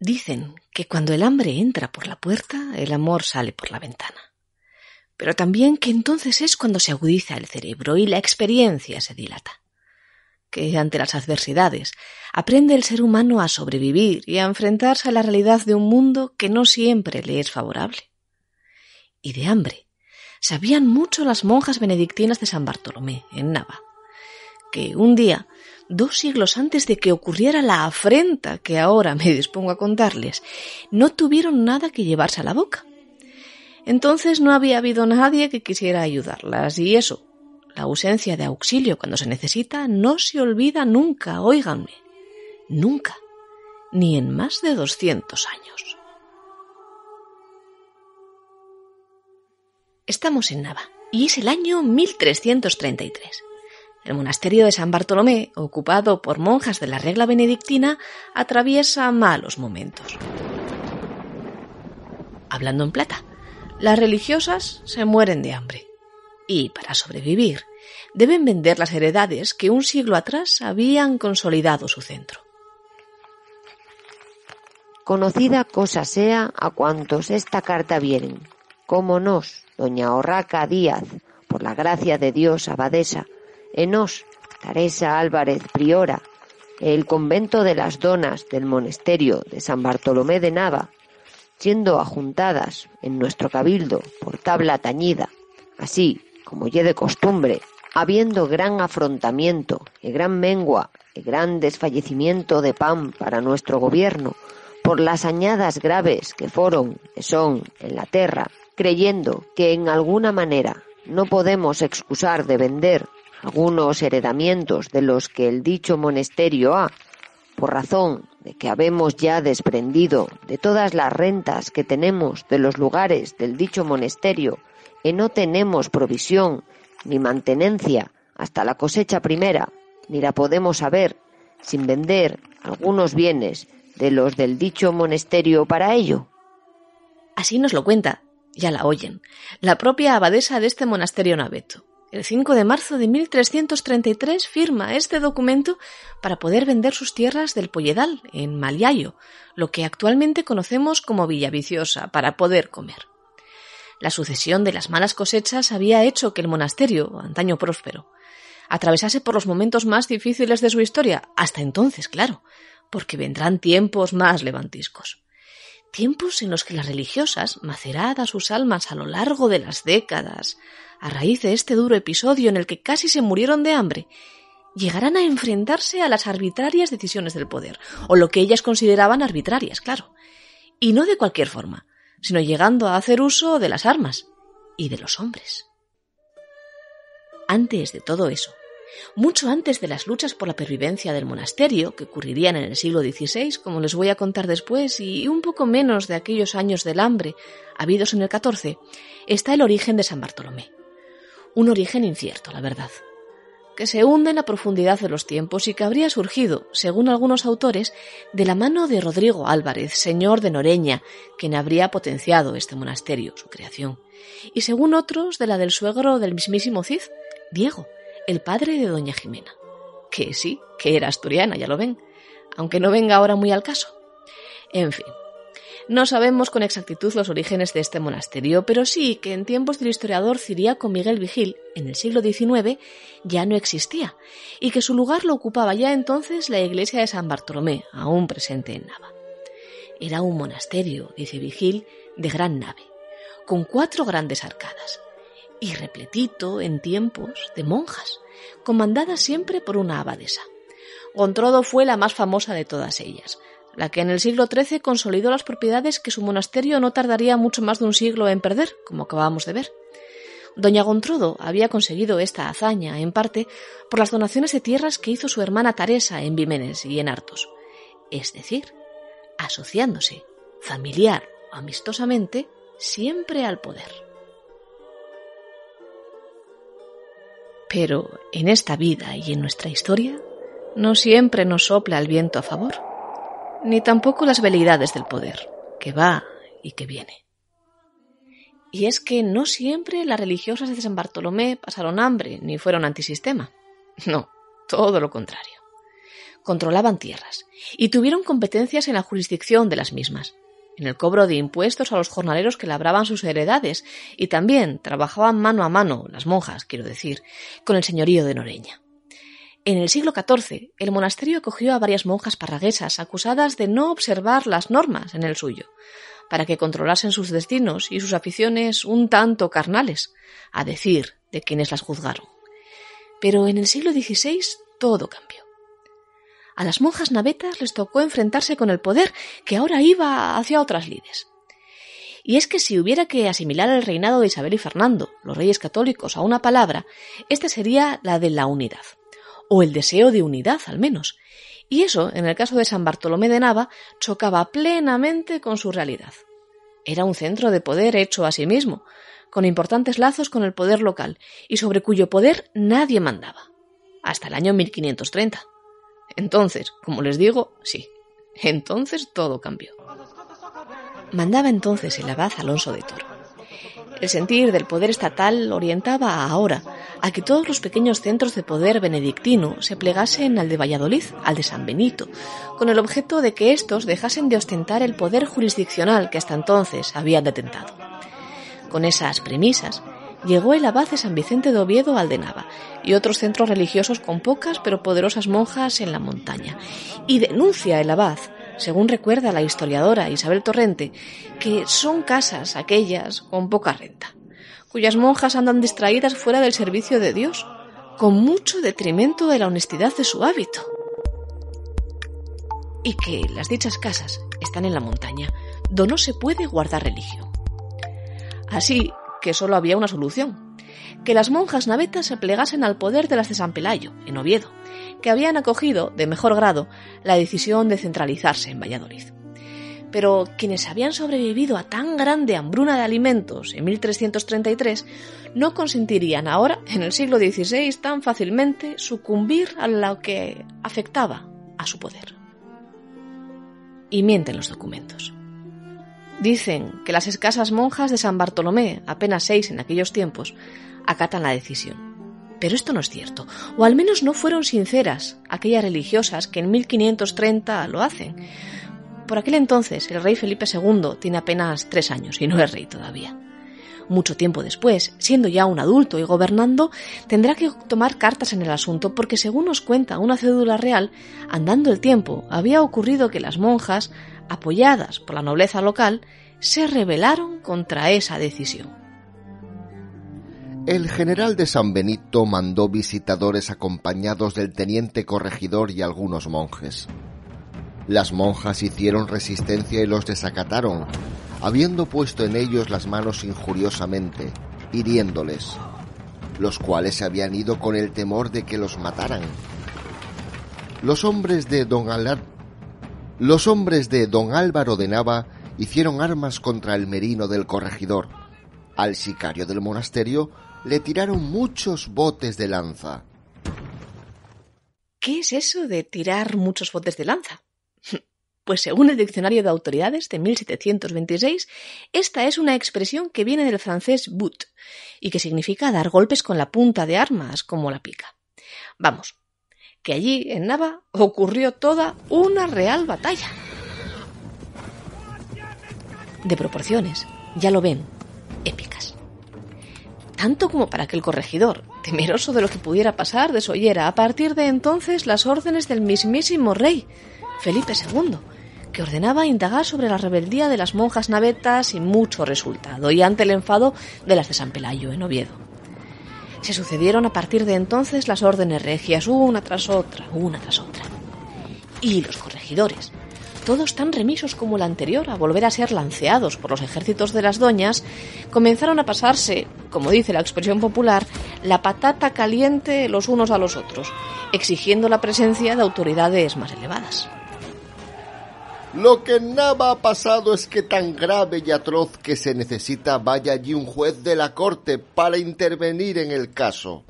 Dicen que cuando el hambre entra por la puerta, el amor sale por la ventana. Pero también que entonces es cuando se agudiza el cerebro y la experiencia se dilata. Que ante las adversidades aprende el ser humano a sobrevivir y a enfrentarse a la realidad de un mundo que no siempre le es favorable. Y de hambre sabían mucho las monjas benedictinas de San Bartolomé, en Nava, que un día dos siglos antes de que ocurriera la afrenta que ahora me dispongo a contarles, no tuvieron nada que llevarse a la boca. Entonces no había habido nadie que quisiera ayudarlas, y eso, la ausencia de auxilio cuando se necesita, no se olvida nunca, óiganme, nunca, ni en más de doscientos años. Estamos en Nava, y es el año 1333. El monasterio de San Bartolomé, ocupado por monjas de la regla benedictina, atraviesa malos momentos. Hablando en plata, las religiosas se mueren de hambre y, para sobrevivir, deben vender las heredades que un siglo atrás habían consolidado su centro. Conocida cosa sea a cuantos esta carta vienen, como nos, doña Orraca Díaz, por la gracia de Dios abadesa, Enos, Teresa Álvarez Priora, el convento de las donas del monasterio de San Bartolomé de Nava, siendo ajuntadas en nuestro cabildo por tabla tañida, así como ya de costumbre, habiendo gran afrontamiento y gran mengua y gran desfallecimiento de pan para nuestro gobierno, por las añadas graves que fueron y son en la tierra, creyendo que en alguna manera no podemos excusar de vender algunos heredamientos de los que el dicho monasterio ha, por razón de que habemos ya desprendido de todas las rentas que tenemos de los lugares del dicho monasterio, y no tenemos provisión ni mantenencia hasta la cosecha primera, ni la podemos saber sin vender algunos bienes de los del dicho monasterio para ello. Así nos lo cuenta, ya la oyen, la propia abadesa de este monasterio naveto. El 5 de marzo de 1333 firma este documento para poder vender sus tierras del Polledal, en Maliayo, lo que actualmente conocemos como Villaviciosa, para poder comer. La sucesión de las malas cosechas había hecho que el monasterio, antaño próspero, atravesase por los momentos más difíciles de su historia, hasta entonces, claro, porque vendrán tiempos más levantiscos. Tiempos en los que las religiosas, maceradas sus almas a lo largo de las décadas, a raíz de este duro episodio en el que casi se murieron de hambre, llegarán a enfrentarse a las arbitrarias decisiones del poder, o lo que ellas consideraban arbitrarias, claro, y no de cualquier forma, sino llegando a hacer uso de las armas y de los hombres. Antes de todo eso, mucho antes de las luchas por la pervivencia del monasterio, que ocurrirían en el siglo XVI, como les voy a contar después, y un poco menos de aquellos años del hambre habidos en el XIV, está el origen de San Bartolomé un origen incierto, la verdad, que se hunde en la profundidad de los tiempos y que habría surgido, según algunos autores, de la mano de Rodrigo Álvarez, señor de Noreña, quien habría potenciado este monasterio, su creación, y según otros, de la del suegro del mismísimo Cid, Diego, el padre de doña Jimena, que sí, que era asturiana, ya lo ven, aunque no venga ahora muy al caso. En fin, no sabemos con exactitud los orígenes de este monasterio, pero sí que en tiempos del historiador ciríaco Miguel Vigil, en el siglo XIX, ya no existía, y que su lugar lo ocupaba ya entonces la iglesia de San Bartolomé, aún presente en Nava. Era un monasterio, dice Vigil, de gran nave, con cuatro grandes arcadas, y repletito en tiempos de monjas, comandadas siempre por una abadesa. Gontrodo fue la más famosa de todas ellas, la que en el siglo XIII consolidó las propiedades que su monasterio no tardaría mucho más de un siglo en perder, como acabamos de ver. Doña Gontrodo había conseguido esta hazaña, en parte, por las donaciones de tierras que hizo su hermana Teresa en Vimenes y en Artos, es decir, asociándose, familiar o amistosamente, siempre al poder. Pero en esta vida y en nuestra historia, no siempre nos sopla el viento a favor ni tampoco las veleidades del poder, que va y que viene. Y es que no siempre las religiosas de San Bartolomé pasaron hambre ni fueron antisistema. No, todo lo contrario. controlaban tierras y tuvieron competencias en la jurisdicción de las mismas, en el cobro de impuestos a los jornaleros que labraban sus heredades y también trabajaban mano a mano, las monjas, quiero decir, con el señorío de Noreña. En el siglo XIV, el monasterio acogió a varias monjas parraguesas acusadas de no observar las normas en el suyo, para que controlasen sus destinos y sus aficiones un tanto carnales, a decir de quienes las juzgaron. Pero en el siglo XVI todo cambió. A las monjas navetas les tocó enfrentarse con el poder que ahora iba hacia otras lides. Y es que si hubiera que asimilar el reinado de Isabel y Fernando, los reyes católicos, a una palabra, esta sería la de la unidad, o el deseo de unidad al menos. Y eso, en el caso de San Bartolomé de Nava, chocaba plenamente con su realidad. Era un centro de poder hecho a sí mismo, con importantes lazos con el poder local, y sobre cuyo poder nadie mandaba, hasta el año 1530. Entonces, como les digo, sí, entonces todo cambió. Mandaba entonces el abad Alonso de Toro. El sentir del poder estatal orientaba ahora a que todos los pequeños centros de poder benedictino se plegasen al de Valladolid, al de San Benito, con el objeto de que éstos dejasen de ostentar el poder jurisdiccional que hasta entonces habían detentado. Con esas premisas, llegó el abad de San Vicente de Oviedo al de Nava y otros centros religiosos con pocas pero poderosas monjas en la montaña. Y denuncia el abad, según recuerda la historiadora Isabel Torrente, que son casas aquellas con poca renta, cuyas monjas andan distraídas fuera del servicio de Dios, con mucho detrimento de la honestidad de su hábito. Y que las dichas casas están en la montaña, donde no se puede guardar religión. Así que solo había una solución, que las monjas navetas se plegasen al poder de las de San Pelayo, en Oviedo, que habían acogido, de mejor grado, la decisión de centralizarse en Valladolid. Pero quienes habían sobrevivido a tan grande hambruna de alimentos en 1333 no consentirían ahora, en el siglo XVI, tan fácilmente sucumbir a lo que afectaba a su poder. Y mienten los documentos. Dicen que las escasas monjas de San Bartolomé, apenas seis en aquellos tiempos, acatan la decisión. Pero esto no es cierto, o al menos no fueron sinceras aquellas religiosas que en 1530 lo hacen. Por aquel entonces el rey Felipe II tiene apenas tres años y no es rey todavía. Mucho tiempo después, siendo ya un adulto y gobernando, tendrá que tomar cartas en el asunto porque, según nos cuenta una cédula real, andando el tiempo, había ocurrido que las monjas apoyadas por la nobleza local, se rebelaron contra esa decisión. El general de San Benito mandó visitadores acompañados del teniente corregidor y algunos monjes. Las monjas hicieron resistencia y los desacataron, habiendo puesto en ellos las manos injuriosamente, hiriéndoles, los cuales se habían ido con el temor de que los mataran. Los hombres de don Alad los hombres de don Álvaro de Nava hicieron armas contra el merino del corregidor. Al sicario del monasterio le tiraron muchos botes de lanza. ¿Qué es eso de tirar muchos botes de lanza? Pues según el Diccionario de Autoridades de 1726, esta es una expresión que viene del francés bout y que significa dar golpes con la punta de armas, como la pica. Vamos, que allí, en Nava, ocurrió toda una real batalla. De proporciones, ya lo ven, épicas. Tanto como para que el corregidor, temeroso de lo que pudiera pasar, desoyera a partir de entonces las órdenes del mismísimo rey, Felipe II, que ordenaba indagar sobre la rebeldía de las monjas navetas sin mucho resultado y ante el enfado de las de San Pelayo en Oviedo. Se sucedieron a partir de entonces las órdenes regias, una tras otra, una tras otra. Y los corregidores, todos tan remisos como el anterior a volver a ser lanceados por los ejércitos de las doñas, comenzaron a pasarse, como dice la expresión popular, la patata caliente los unos a los otros, exigiendo la presencia de autoridades más elevadas. Lo que nada ha pasado es que tan grave y atroz que se necesita vaya allí un juez de la corte para intervenir en el caso.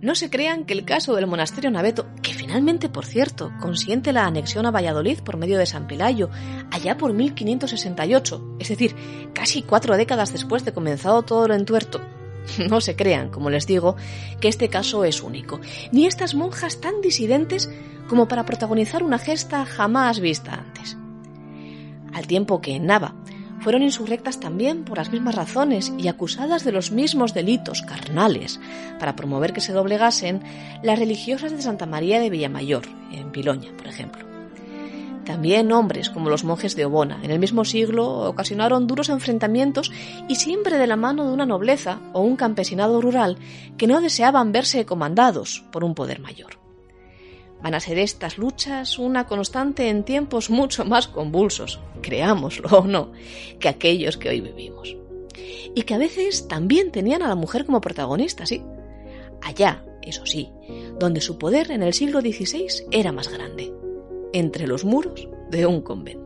No se crean que el caso del monasterio Naveto, que finalmente, por cierto, consiente la anexión a Valladolid por medio de San Pelayo, allá por 1568, es decir, casi cuatro décadas después de comenzado todo lo entuerto, No se crean, como les digo, que este caso es único, ni estas monjas tan disidentes como para protagonizar una gesta jamás vista antes. Al tiempo que en Nava fueron insurrectas también por las mismas razones y acusadas de los mismos delitos carnales para promover que se doblegasen las religiosas de Santa María de Villamayor, en Piloña, por ejemplo. También hombres como los monjes de Obona, en el mismo siglo, ocasionaron duros enfrentamientos y siempre de la mano de una nobleza o un campesinado rural que no deseaban verse comandados por un poder mayor. Van a ser estas luchas una constante en tiempos mucho más convulsos, creámoslo o no, que aquellos que hoy vivimos. Y que a veces también tenían a la mujer como protagonista, sí. Allá, eso sí, donde su poder en el siglo XVI era más grande entre los muros de un convento.